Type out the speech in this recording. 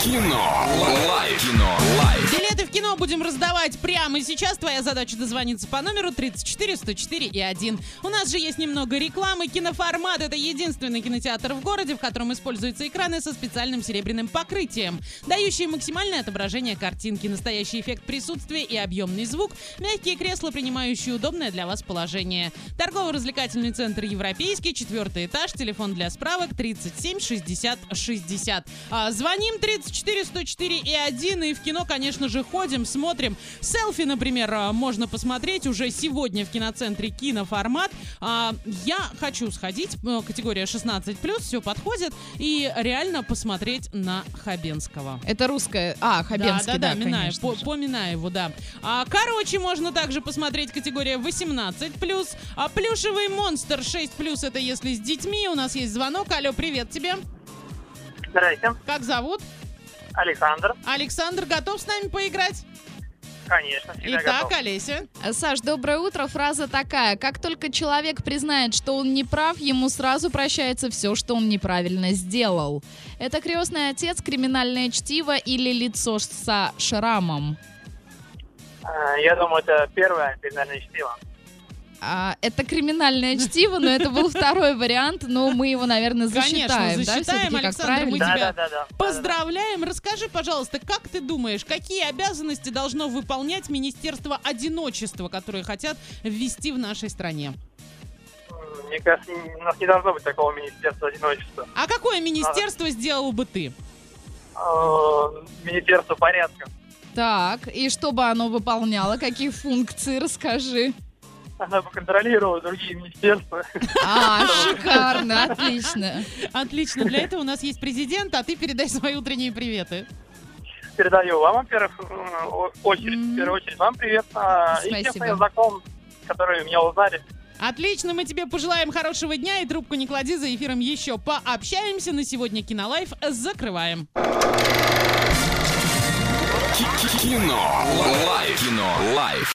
Кино. Live. Кино. Будем раздавать прямо сейчас. Твоя задача дозвониться по номеру 34 104 и 1. У нас же есть немного рекламы. Киноформат — это единственный кинотеатр в городе, в котором используются экраны со специальным серебряным покрытием, дающие максимальное отображение картинки, настоящий эффект присутствия и объемный звук, мягкие кресла, принимающие удобное для вас положение. Торгово-развлекательный центр «Европейский», четвертый этаж, телефон для справок 37 60 60. А, звоним 34 104 и 1 и в кино, конечно же, ходим, смотрим. Селфи, например, а, можно посмотреть уже сегодня в киноцентре киноформат. А, я хочу сходить, э, категория 16+, все подходит, и реально посмотреть на Хабенского. Это русская. А, Хабенский, да, да, да, Минаев, конечно по, по Минаеву, да. А, короче, можно также посмотреть категория 18 А плюшевый монстр 6 это если с детьми. У нас есть звонок. Алло, привет тебе. Здрасте, Как зовут? Александр. Александр, готов с нами поиграть? Конечно, Итак, готов. Олеся. Саш, доброе утро. Фраза такая. Как только человек признает, что он не прав, ему сразу прощается все, что он неправильно сделал. Это крестный отец, криминальное чтиво или лицо со шрамом? Э, Я думаю, это первое криминальное чтиво. А, это криминальное чтиво, но это был второй вариант, но мы его, наверное, Конечно, засчитаем. да, засчитаем, как Александр, мы правильно? тебя Да, да, да, да. Поздравляем. Расскажи, пожалуйста, как ты думаешь, какие обязанности должно выполнять Министерство одиночества, которые хотят ввести в нашей стране? Мне кажется, у нас не должно быть такого министерства одиночества. А какое министерство сделал бы ты? Э, Министерство порядка. Так, и что бы оно выполняло? Какие функции? Расскажи. Она бы контролировала другие министерства. А, шикарно, отлично. Отлично, для этого у нас есть президент, а ты передай свои утренние приветы. Передаю вам, во-первых, о- очередь, в первую очередь вам привет. Спасибо. Естественно, я знаком, которые меня узнали. Отлично, мы тебе пожелаем хорошего дня и трубку не клади, за эфиром еще пообщаемся. На сегодня Кинолайф закрываем. Кино. Лайф. Кино. Лайф.